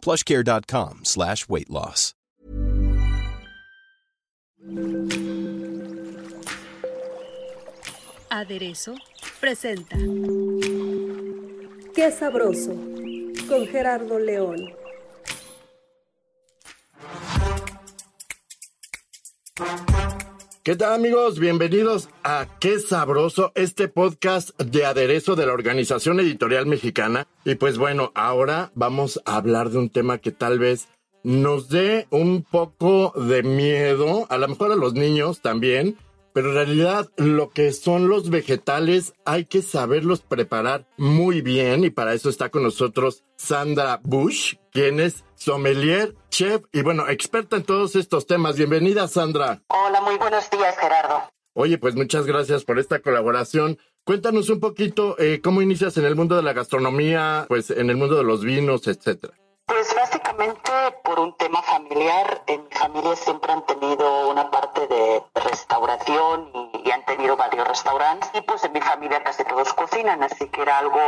plushcare.com slash weight loss. Aderezo presenta Qué sabroso con Gerardo León. ¿Qué tal amigos? Bienvenidos a Qué Sabroso, este podcast de aderezo de la Organización Editorial Mexicana. Y pues bueno, ahora vamos a hablar de un tema que tal vez nos dé un poco de miedo, a lo mejor a los niños también, pero en realidad lo que son los vegetales hay que saberlos preparar muy bien y para eso está con nosotros Sandra Bush, quien es sommelier, chef y bueno, experta en todos estos temas. Bienvenida Sandra. Hola, muy buenos días Gerardo. Oye, pues muchas gracias por esta colaboración. Cuéntanos un poquito eh, cómo inicias en el mundo de la gastronomía, pues en el mundo de los vinos, etcétera. Pues básicamente por un tema familiar, en mi familia siempre han tenido una parte de restauración y, han tenido varios restaurantes y pues en mi familia casi todos cocinan, así que era algo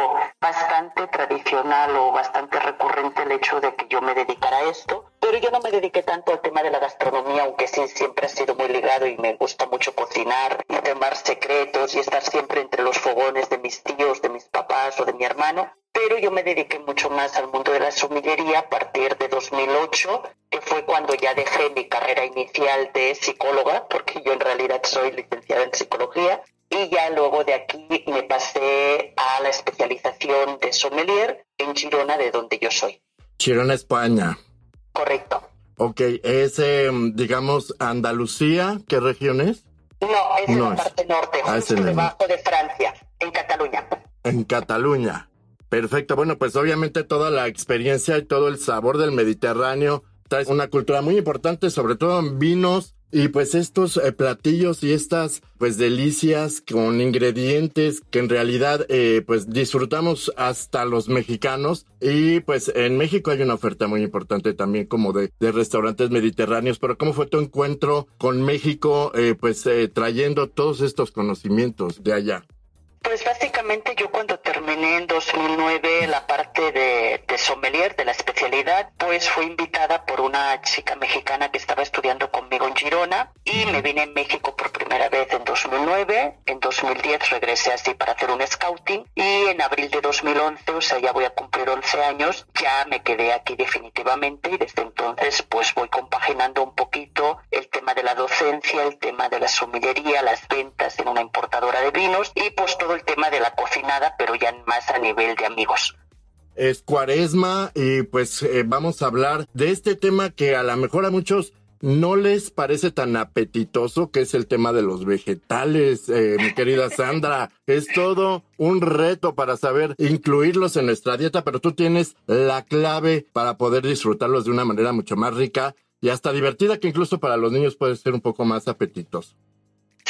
bastante tradicional o bastante recurrente el hecho de que yo me dedicara a esto. Pero yo no me dediqué tanto al tema de la gastronomía, aunque sí siempre ha sido muy ligado y me gusta mucho cocinar y tomar secretos y estar siempre entre los fogones de mis tíos, de mis papás o de mi hermano pero yo me dediqué mucho más al mundo de la sumillería a partir de 2008, que fue cuando ya dejé mi carrera inicial de psicóloga, porque yo en realidad soy licenciada en psicología, y ya luego de aquí me pasé a la especialización de sommelier en Girona, de donde yo soy. Girona, España. Correcto. Ok, es, em, digamos, Andalucía, ¿qué región es? No, es en la parte norte, ah, justo debajo de Francia, en Cataluña. En Cataluña. Perfecto, bueno, pues obviamente toda la experiencia y todo el sabor del Mediterráneo trae una cultura muy importante, sobre todo en vinos y pues estos eh, platillos y estas pues delicias con ingredientes que en realidad eh, pues disfrutamos hasta los mexicanos y pues en México hay una oferta muy importante también como de, de restaurantes mediterráneos, pero ¿cómo fue tu encuentro con México eh, pues trayendo todos estos conocimientos de allá? Pues básicamente yo cuando terminé en 2009 la parte de, de, sommelier, de la especialidad, pues fui invitada por una chica mexicana que estaba estudiando conmigo en Girona y me vine en México por primera vez en 2009. En 2010 regresé así para hacer un scouting y en abril de 2011, o sea, ya voy a cumplir 11 años, ya me quedé aquí definitivamente y desde entonces pues voy compaginando un poquito el tema de la docencia, el tema de la sommeliería, las ventas en una importadora de vinos y pues todo el tema de la cocinada, pero ya más a nivel de amigos. Es cuaresma y pues eh, vamos a hablar de este tema que a lo mejor a muchos no les parece tan apetitoso, que es el tema de los vegetales, eh, mi querida Sandra. Es todo un reto para saber incluirlos en nuestra dieta, pero tú tienes la clave para poder disfrutarlos de una manera mucho más rica y hasta divertida, que incluso para los niños puede ser un poco más apetitoso.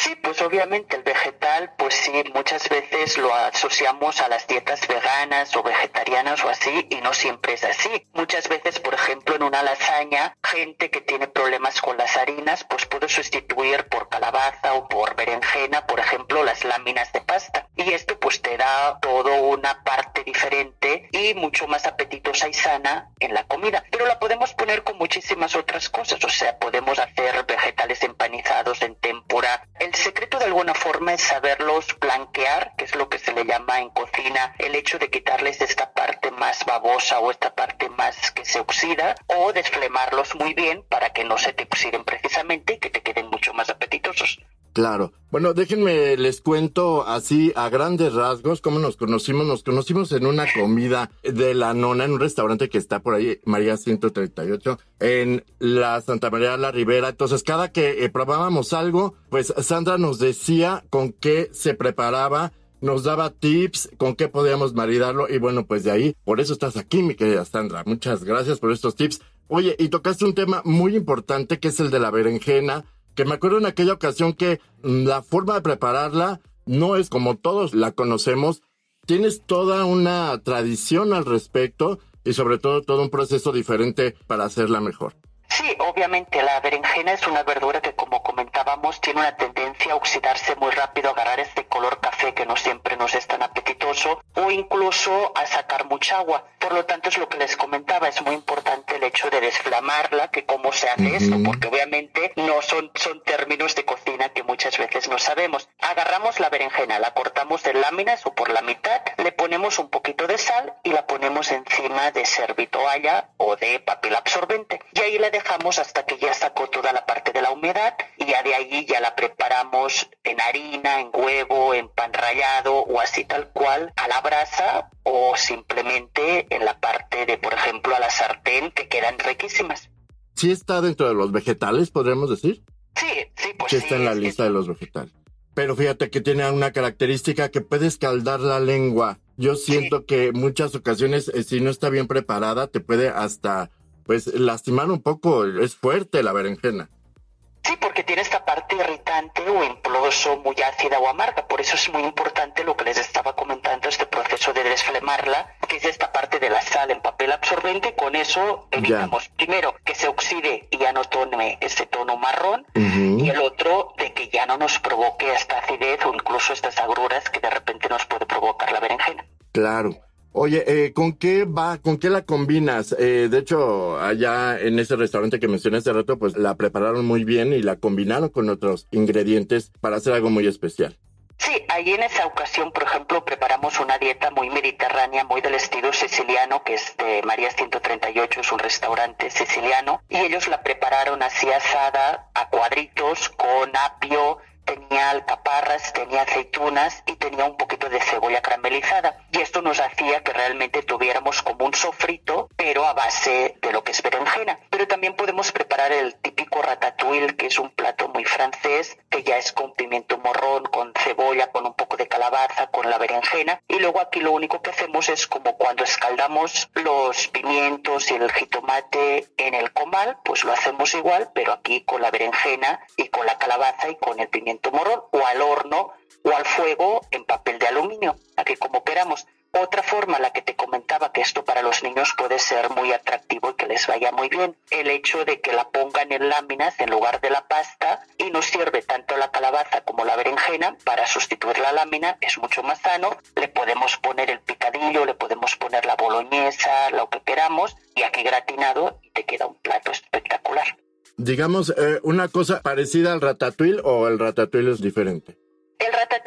Sí, pues obviamente el vegetal, pues sí, muchas veces lo asociamos a las dietas veganas o vegetarianas o así, y no siempre es así. Muchas veces, por ejemplo, en una lasaña, gente que tiene problemas con las harinas, pues puede sustituir por calabaza o por berenjena, por ejemplo, las láminas de pasta. Y esto pues te da todo una parte diferente y mucho más apetitosa y sana en la comida. Pero la podemos poner con muchísimas otras cosas, o sea, podemos hacer vegetales empanizados en tempura, el secreto de alguna forma es saberlos blanquear, que es lo que se le llama en cocina el hecho de quitarles esta parte más babosa o esta parte más que se oxida o desflemarlos muy bien para que no se te oxiden precisamente y que te queden mucho más apetitosos. Claro. Bueno, déjenme les cuento así a grandes rasgos cómo nos conocimos. Nos conocimos en una comida de la nona en un restaurante que está por ahí, María 138, en la Santa María de la Ribera. Entonces, cada que eh, probábamos algo, pues Sandra nos decía con qué se preparaba nos daba tips con qué podíamos maridarlo y bueno, pues de ahí, por eso estás aquí, mi querida Sandra. Muchas gracias por estos tips. Oye, y tocaste un tema muy importante que es el de la berenjena, que me acuerdo en aquella ocasión que mm, la forma de prepararla no es como todos la conocemos. Tienes toda una tradición al respecto y sobre todo todo un proceso diferente para hacerla mejor. Sí, obviamente la berenjena es una verdura que como comentábamos tiene una tendencia a oxidarse muy rápido, a agarrar este color café que no siempre nos es tan apetitoso o incluso a sacar mucha agua. Por lo tanto es lo que les comentaba, es muy importante el hecho de desflamarla, que cómo se hace esto, porque obviamente no son, son términos de cocina que muchas veces no sabemos. Agarramos la berenjena, la cortamos en láminas o por la mitad, le ponemos un poquito de sal y la ponemos encima de servitoalla o de papel absorbente. Y ahí la dejamos hasta que ya sacó toda la parte de la humedad y ya de ahí ya la preparamos en harina, en huevo, en pan rallado o así tal cual a la brasa o simplemente en la parte de, por ejemplo, a la sartén que quedan riquísimas. ¿Sí está dentro de los vegetales, podríamos decir? Sí, sí, pues sí. sí. está en la es lista de los vegetales. Pero fíjate que tiene una característica que puede escaldar la lengua. Yo siento que muchas ocasiones, eh, si no está bien preparada, te puede hasta, pues, lastimar un poco. Es fuerte la berenjena. Sí, porque tiene esta parte irritante o incluso muy ácida o amarga. Por eso es muy importante lo que les estaba comentando, este proceso de desflemarla, que es esta parte de la sal en papel absorbente. Con eso evitamos, primero, que se oxide y ya no tome ese tono marrón. Y el otro, de que ya no nos provoque esta acidez o incluso estas agruras que de repente nos puede provocar la berenjena. Claro. Oye, eh, ¿con qué va? ¿Con qué la combinas? Eh, de hecho, allá en ese restaurante que mencioné hace rato, pues la prepararon muy bien y la combinaron con otros ingredientes para hacer algo muy especial. Sí, ahí en esa ocasión, por ejemplo, preparamos una dieta muy mediterránea, muy del estilo siciliano, que es de María 138, es un restaurante siciliano, y ellos la prepararon así asada a cuadritos con apio, tenía alcaparras, tenía aceitunas tenía un poquito de cebolla caramelizada. Y esto nos hacía que realmente tuviéramos como un sofrito, pero a base de lo que es berenjena. Pero también podemos preparar el típico ratatouille, que es un plato muy francés, que ya es con pimiento morrón, con cebolla, con un poco de calabaza, con la berenjena. Y luego aquí lo único que hacemos es como cuando escaldamos los pimientos y el jitomate en el comal, pues lo hacemos igual, pero aquí con la berenjena y con la calabaza y con el pimiento morrón, o al horno o al fuego en papel de aluminio, aquí como queramos. Otra forma, la que te comentaba, que esto para los niños puede ser muy atractivo y que les vaya muy bien, el hecho de que la pongan en láminas en lugar de la pasta y nos sirve tanto la calabaza como la berenjena para sustituir la lámina, es mucho más sano, le podemos poner el picadillo, le podemos poner la boloñesa, lo que queramos, y aquí gratinado te queda un plato espectacular. Digamos, eh, una cosa parecida al ratatouille o el ratatouille es diferente.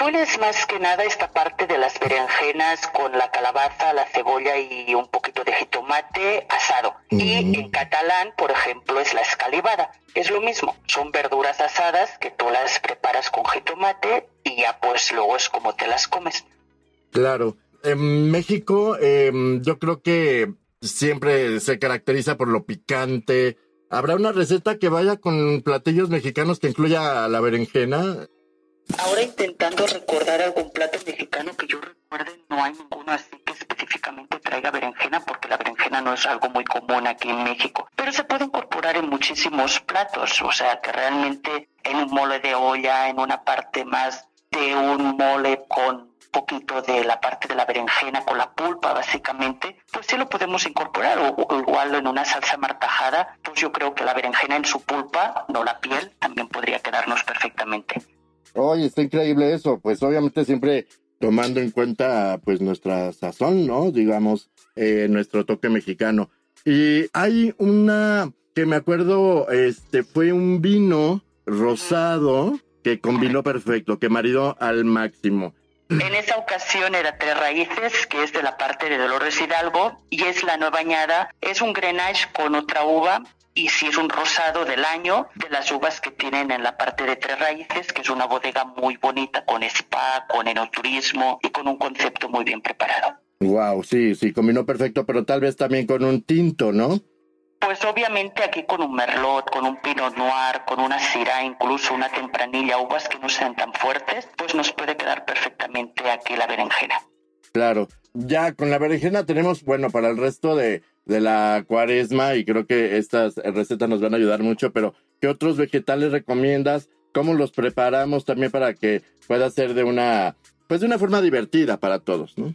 El ratatouille es más que nada esta parte de las berenjenas con la calabaza, la cebolla y un poquito de jitomate asado. Y Mm. en catalán, por ejemplo, es la escalivada. Es lo mismo, son verduras asadas que tú las preparas con jitomate y ya pues luego es como te las comes. Claro. En México, eh, yo creo que siempre se caracteriza por lo picante. ¿Habrá una receta que vaya con platillos mexicanos que incluya la berenjena? Ahora intentando recordar algún plato mexicano que yo recuerde, no hay ninguno así que específicamente traiga berenjena, porque la berenjena no es algo muy común aquí en México. Pero se puede incorporar en muchísimos platos, o sea que realmente en un mole de olla, en una parte más de un mole con poquito de la parte de la berenjena con la pulpa básicamente, pues sí lo podemos incorporar o, igual en una salsa martajada, pues yo creo que la berenjena en su pulpa, no la piel, también podría quedarnos perfectamente. Oye, está increíble eso. Pues obviamente siempre tomando en cuenta pues nuestra sazón, ¿no? Digamos, eh, nuestro toque mexicano. Y hay una que me acuerdo, este, fue un vino rosado que combinó perfecto, que maridó al máximo. En esa ocasión era Tres Raíces, que es de la parte de Dolores Hidalgo, y es la nueva añada. Es un Grenache con otra uva, y si es un rosado del año, de las uvas que tienen en la parte de Tres Raíces, que es una bodega muy bonita, con spa, con enoturismo y con un concepto muy bien preparado. Wow, sí, sí, combinó perfecto, pero tal vez también con un tinto, ¿no? Pues obviamente aquí con un merlot, con un pinot noir, con una syrah, incluso una tempranilla, uvas que no sean tan fuertes, pues nos puede quedar perfectamente aquí la berenjena. Claro. Ya con la berenjena tenemos, bueno, para el resto de, de la cuaresma y creo que estas recetas nos van a ayudar mucho, pero ¿qué otros vegetales recomiendas? ¿Cómo los preparamos también para que pueda ser de una, pues de una forma divertida para todos, ¿no?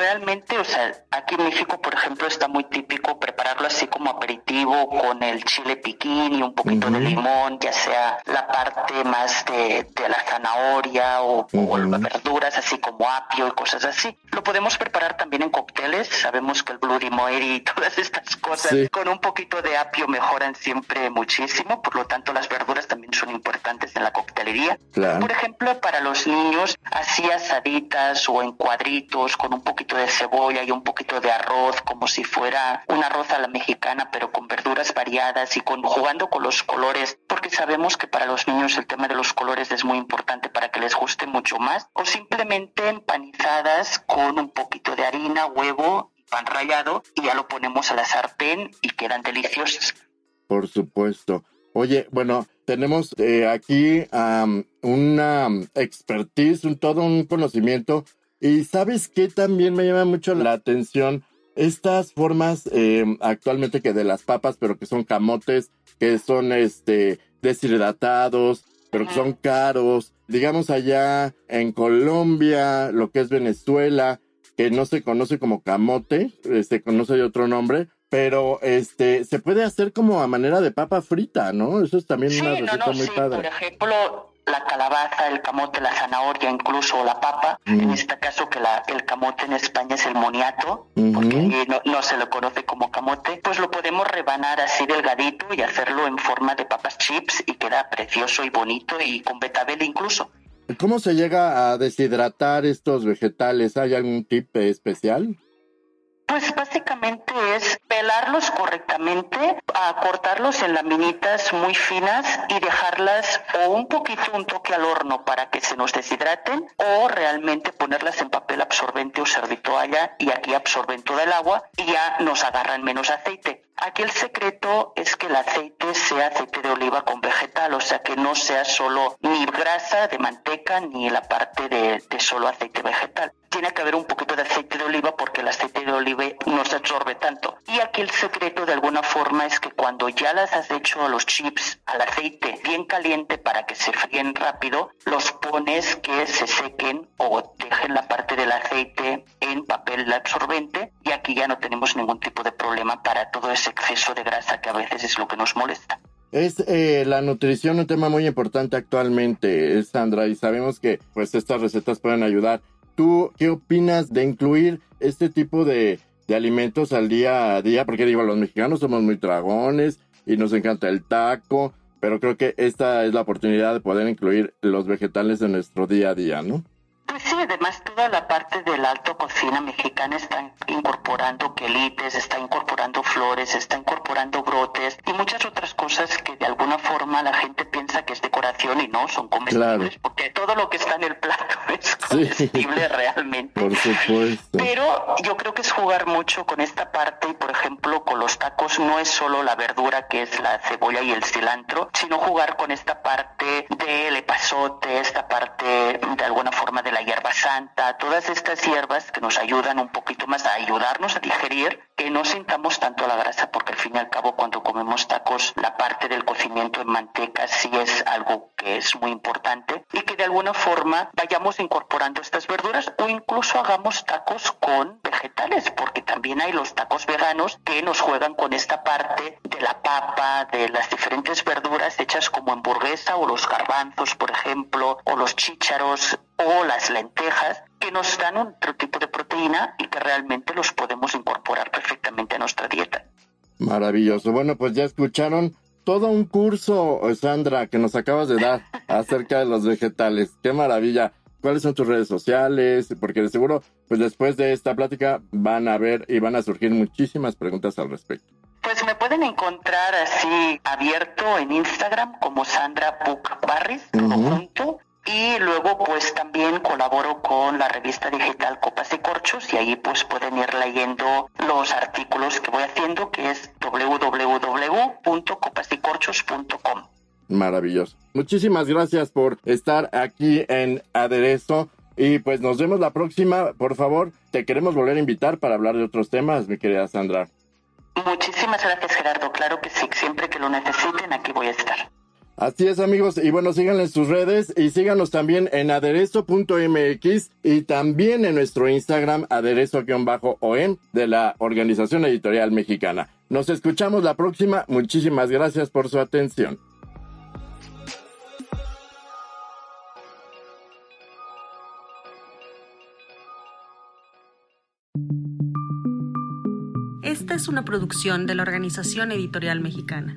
Sí, realmente, o sea, aquí en México, por ejemplo, está muy típico prepararlo así como aperitivo con el chile piquín y un poquito de limón, ya sea la parte más de, la zanahoria o, las verduras, así como apio y cosas así. Lo podemos preparar también en cócteles. Sabemos que el Bloody Mary y todas estas cosas con un poquito de apio mejoran siempre muchísimo. Por lo tanto, las verduras también son importantes en la coctelería. Por ejemplo, para los niños, así asaditas o en cuadritos con un poquito de cebolla y un poquito de arroz, como si fuera un arroz a la mexicana, pero con verduras variadas y con, jugando con los colores, porque sabemos que para los niños el tema de los colores es muy importante para que les guste mucho más, o simplemente empanizadas con un poquito de harina, huevo, pan rallado y ya lo ponemos a la sartén y quedan deliciosas. Por supuesto. Oye, bueno, tenemos eh, aquí una expertise, un, todo un conocimiento y sabes que también me llama mucho la atención estas formas eh, actualmente que de las papas, pero que son camotes, que son este deshidratados, pero que son caros. Digamos allá en Colombia, lo que es Venezuela, que no se conoce como camote, se este, conoce de otro nombre, pero este se puede hacer como a manera de papa frita, ¿no? Eso es también una receta muy sí. padre. Por ejemplo, la calabaza, el camote, la zanahoria, incluso la papa. En este caso que la, el camote en España es el moniato, porque no, se lo conoce como camote, pues lo podemos rebanar así delgadito y hacerlo en forma de papas chips y queda precioso y bonito y con betabel incluso. ¿Cómo se llega a deshidratar estos vegetales? ¿Hay algún tip especial? Pues básicamente es pelarlos correctamente, cortarlos en laminitas muy finas y dejarlas o un poquito un toque al horno para que se nos deshidraten o realmente ponerlas en papel absorbente o servitoalla y aquí absorben toda el agua y ya nos agarran menos aceite. Aquí el secreto es que el aceite sea aceite de oliva con vegetal, o sea que no sea solo ni grasa de manteca ni la parte de, solo aceite vegetal. Tiene que haber un poquito de aceite de oliva porque el aceite de oliva no se absorbe tanto. Y aquí el secreto de alguna forma es que cuando ya las has hecho a los chips al aceite bien caliente para que se fríen rápido, los pones que se sequen o dejen la parte del aceite en papel absorbente y aquí ya no tenemos ningún tipo de problema para todo ese exceso de grasa que a veces es lo que nos molesta. Es eh, la nutrición un tema muy importante actualmente, Sandra, y sabemos que pues estas recetas pueden ayudar. ¿Tú qué opinas de incluir este tipo de, de alimentos al día a día? Porque digo, los mexicanos somos muy dragones y nos encanta el taco, pero creo que esta es la oportunidad de poder incluir los vegetales en nuestro día a día, ¿no? Pues sí, además toda la parte de la alta cocina mexicana está incorporando quelites, está incorporando flores, está incorporando brotes y muchas otras cosas que de alguna forma la gente piensa que es decoración y no, son comestibles, porque todo lo que está en el plato es comestible realmente. Por supuesto. Pero yo creo que es jugar mucho con esta parte y por ejemplo con los tacos no es solo la verdura que es la cebolla y el cilantro, sino jugar con esta parte del epazote, esta parte de alguna forma de la hierba santa, todas estas hierbas que nos ayudan un poquito más a ayudarnos a digerir, que no sintamos tanto la grasa, porque al fin y al cabo cuando comemos tacos, la parte del cocimiento en manteca sí es algo que es muy importante y que de alguna forma vayamos incorporando estas verduras o incluso hagamos tacos con vegetales, porque también hay los tacos veganos que nos juegan con esta parte de la papa, de las diferentes verduras hechas como hamburguesa o los garbanzos, por ejemplo, o los chícharos o las lentejas que nos dan otro tipo de proteína y que realmente los podemos incorporar perfectamente a nuestra dieta. Maravilloso. Bueno, pues ya escucharon todo un curso, Sandra, que nos acabas de dar acerca de los vegetales. Qué maravilla. ¿Cuáles son tus redes sociales? Porque de seguro, pues después de esta plática van a ver y van a surgir muchísimas preguntas al respecto. Pues me pueden encontrar así abierto en Instagram como Sandra Book Barris, todo junto. Y luego pues también colaboro con la revista digital Copas y Corchos y ahí pues pueden ir leyendo los artículos que voy haciendo que es www.copasycorchos.com. Maravilloso. Muchísimas gracias por estar aquí en Aderezo Y pues nos vemos la próxima. Por favor, te queremos volver a invitar para hablar de otros temas, mi querida Sandra. Muchísimas gracias, Gerardo. Claro que sí, siempre que lo necesiten, aquí voy a estar. Así es, amigos. Y bueno, síganle en sus redes y síganos también en aderezo.mx y también en nuestro Instagram, aderezo-om de la Organización Editorial Mexicana. Nos escuchamos la próxima. Muchísimas gracias por su atención. Esta es una producción de la Organización Editorial Mexicana.